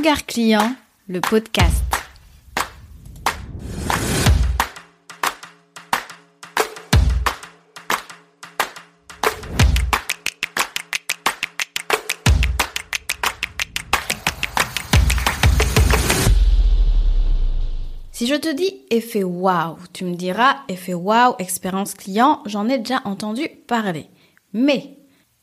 Client, le podcast. Si je te dis effet waouh, tu me diras effet waouh, expérience client, j'en ai déjà entendu parler. Mais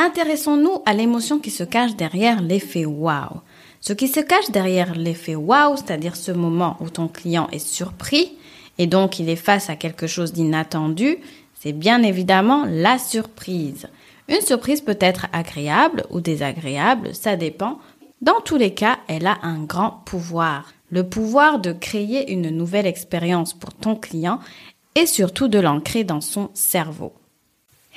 intéressons-nous à l'émotion qui se cache derrière l'effet waouh. Ce qui se cache derrière l'effet waouh, c'est-à-dire ce moment où ton client est surpris et donc il est face à quelque chose d'inattendu, c'est bien évidemment la surprise. Une surprise peut être agréable ou désagréable, ça dépend. Dans tous les cas, elle a un grand pouvoir le pouvoir de créer une nouvelle expérience pour ton client et surtout de l'ancrer dans son cerveau.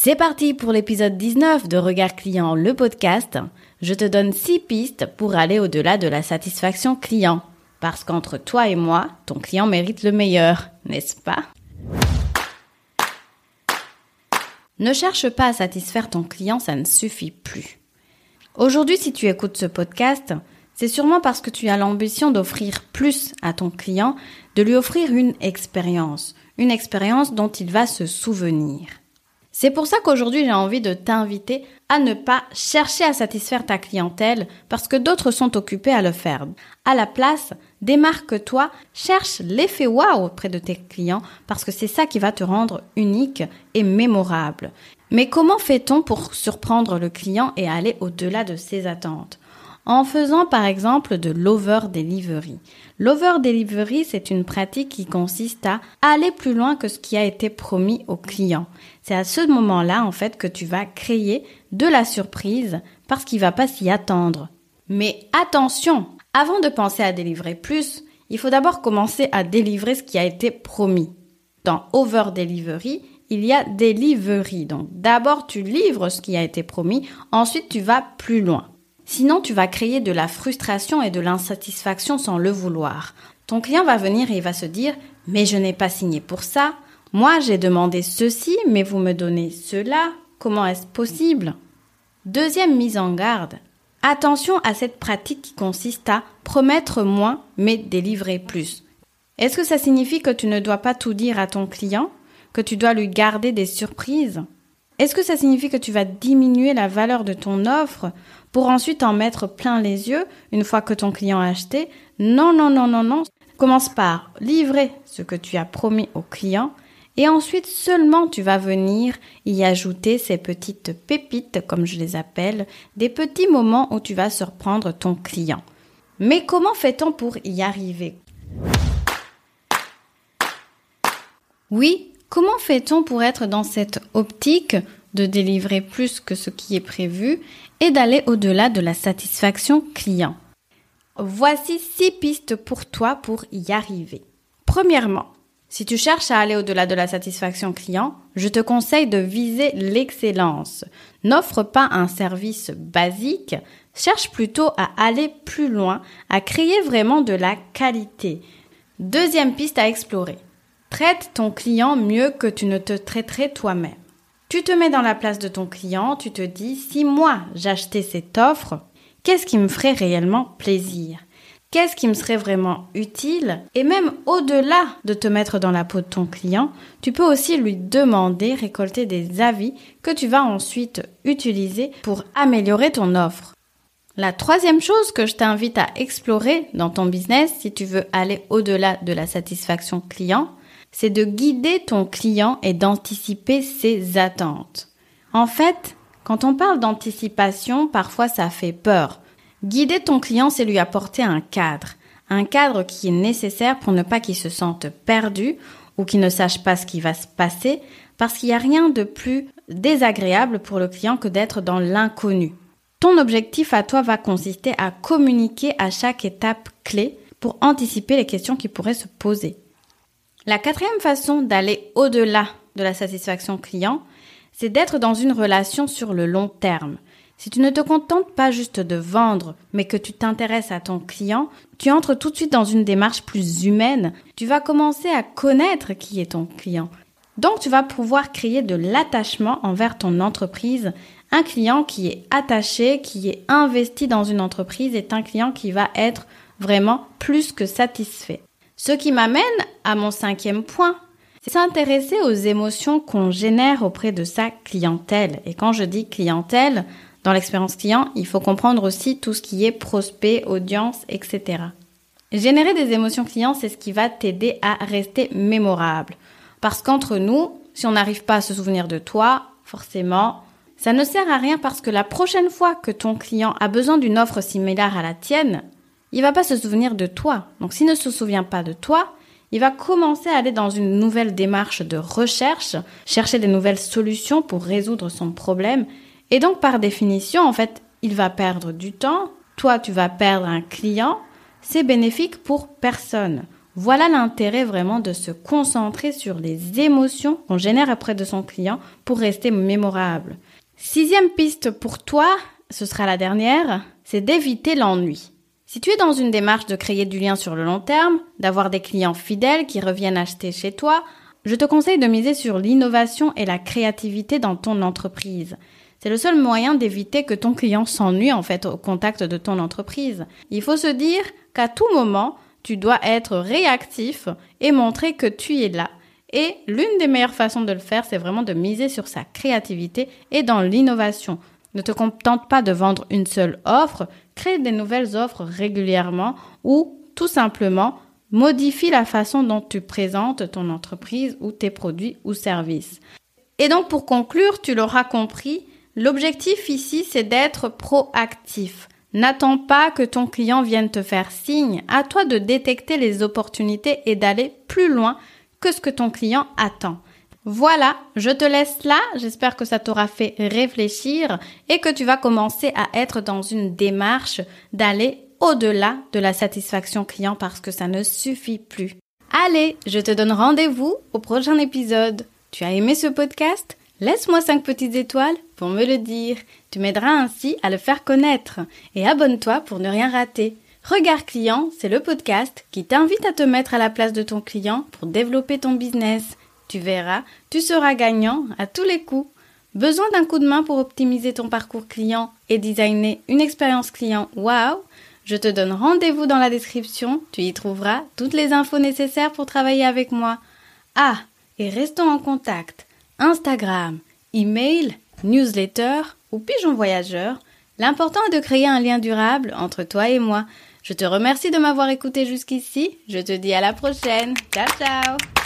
C'est parti pour l'épisode 19 de Regard Client, le podcast. Je te donne 6 pistes pour aller au-delà de la satisfaction client. Parce qu'entre toi et moi, ton client mérite le meilleur, n'est-ce pas? Ne cherche pas à satisfaire ton client, ça ne suffit plus. Aujourd'hui, si tu écoutes ce podcast, c'est sûrement parce que tu as l'ambition d'offrir plus à ton client, de lui offrir une expérience, une expérience dont il va se souvenir. C'est pour ça qu'aujourd'hui j'ai envie de t'inviter à ne pas chercher à satisfaire ta clientèle parce que d'autres sont occupés à le faire. À la place, démarque-toi, cherche l'effet waouh auprès de tes clients parce que c'est ça qui va te rendre unique et mémorable. Mais comment fait-on pour surprendre le client et aller au-delà de ses attentes? En faisant par exemple de l'over delivery. L'over delivery, c'est une pratique qui consiste à aller plus loin que ce qui a été promis au client. C'est à ce moment-là, en fait, que tu vas créer de la surprise parce qu'il va pas s'y attendre. Mais attention, avant de penser à délivrer plus, il faut d'abord commencer à délivrer ce qui a été promis. Dans over delivery, il y a delivery. Donc d'abord tu livres ce qui a été promis, ensuite tu vas plus loin. Sinon, tu vas créer de la frustration et de l'insatisfaction sans le vouloir. Ton client va venir et il va se dire Mais je n'ai pas signé pour ça. Moi, j'ai demandé ceci, mais vous me donnez cela. Comment est-ce possible? Deuxième mise en garde. Attention à cette pratique qui consiste à promettre moins mais délivrer plus. Est-ce que ça signifie que tu ne dois pas tout dire à ton client? Que tu dois lui garder des surprises? Est-ce que ça signifie que tu vas diminuer la valeur de ton offre pour ensuite en mettre plein les yeux une fois que ton client a acheté? Non, non, non, non, non. Commence par livrer ce que tu as promis au client et ensuite seulement tu vas venir y ajouter ces petites pépites, comme je les appelle, des petits moments où tu vas surprendre ton client. Mais comment fait-on pour y arriver? Oui, comment fait-on pour être dans cette optique de délivrer plus que ce qui est prévu et d'aller au-delà de la satisfaction client? Voici six pistes pour toi pour y arriver. Premièrement, si tu cherches à aller au-delà de la satisfaction client, je te conseille de viser l'excellence. N'offre pas un service basique, cherche plutôt à aller plus loin, à créer vraiment de la qualité. Deuxième piste à explorer. Traite ton client mieux que tu ne te traiterais toi-même. Tu te mets dans la place de ton client, tu te dis, si moi j'achetais cette offre, qu'est-ce qui me ferait réellement plaisir? Qu'est-ce qui me serait vraiment utile? Et même au-delà de te mettre dans la peau de ton client, tu peux aussi lui demander, récolter des avis que tu vas ensuite utiliser pour améliorer ton offre. La troisième chose que je t'invite à explorer dans ton business, si tu veux aller au-delà de la satisfaction client, c'est de guider ton client et d'anticiper ses attentes. En fait, quand on parle d'anticipation, parfois ça fait peur. Guider ton client, c'est lui apporter un cadre, un cadre qui est nécessaire pour ne pas qu'il se sente perdu ou qu'il ne sache pas ce qui va se passer, parce qu'il n'y a rien de plus désagréable pour le client que d'être dans l'inconnu. Ton objectif à toi va consister à communiquer à chaque étape clé pour anticiper les questions qui pourraient se poser. La quatrième façon d'aller au-delà de la satisfaction client, c'est d'être dans une relation sur le long terme. Si tu ne te contentes pas juste de vendre, mais que tu t'intéresses à ton client, tu entres tout de suite dans une démarche plus humaine. Tu vas commencer à connaître qui est ton client. Donc tu vas pouvoir créer de l'attachement envers ton entreprise. Un client qui est attaché, qui est investi dans une entreprise est un client qui va être vraiment plus que satisfait. Ce qui m'amène à mon cinquième point, c'est s'intéresser aux émotions qu'on génère auprès de sa clientèle. Et quand je dis clientèle, dans l'expérience client, il faut comprendre aussi tout ce qui est prospect, audience, etc. Générer des émotions clients, c'est ce qui va t'aider à rester mémorable. Parce qu'entre nous, si on n'arrive pas à se souvenir de toi, forcément, ça ne sert à rien parce que la prochaine fois que ton client a besoin d'une offre similaire à la tienne, il va pas se souvenir de toi. Donc s'il ne se souvient pas de toi, il va commencer à aller dans une nouvelle démarche de recherche, chercher des nouvelles solutions pour résoudre son problème. Et donc par définition, en fait, il va perdre du temps, toi tu vas perdre un client, c'est bénéfique pour personne. Voilà l'intérêt vraiment de se concentrer sur les émotions qu'on génère auprès de son client pour rester mémorable. Sixième piste pour toi, ce sera la dernière, c'est d'éviter l'ennui. Si tu es dans une démarche de créer du lien sur le long terme, d'avoir des clients fidèles qui reviennent acheter chez toi, je te conseille de miser sur l'innovation et la créativité dans ton entreprise. C'est le seul moyen d'éviter que ton client s'ennuie en fait au contact de ton entreprise. Il faut se dire qu'à tout moment, tu dois être réactif et montrer que tu es là. Et l'une des meilleures façons de le faire, c'est vraiment de miser sur sa créativité et dans l'innovation. Ne te contente pas de vendre une seule offre, crée des nouvelles offres régulièrement ou tout simplement modifie la façon dont tu présentes ton entreprise ou tes produits ou services. Et donc pour conclure, tu l'auras compris, l'objectif ici c'est d'être proactif. N'attends pas que ton client vienne te faire signe. À toi de détecter les opportunités et d'aller plus loin que ce que ton client attend. Voilà, je te laisse là. J'espère que ça t'aura fait réfléchir et que tu vas commencer à être dans une démarche d'aller au-delà de la satisfaction client parce que ça ne suffit plus. Allez, je te donne rendez-vous au prochain épisode. Tu as aimé ce podcast? Laisse-moi 5 petites étoiles pour me le dire. Tu m'aideras ainsi à le faire connaître. Et abonne-toi pour ne rien rater. Regard client, c'est le podcast qui t'invite à te mettre à la place de ton client pour développer ton business. Tu verras, tu seras gagnant à tous les coups. Besoin d'un coup de main pour optimiser ton parcours client et designer une expérience client? Waouh Je te donne rendez-vous dans la description, tu y trouveras toutes les infos nécessaires pour travailler avec moi. Ah, et restons en contact. Instagram, email, newsletter ou pigeon voyageur, l'important est de créer un lien durable entre toi et moi. Je te remercie de m'avoir écouté jusqu'ici. Je te dis à la prochaine. Ciao ciao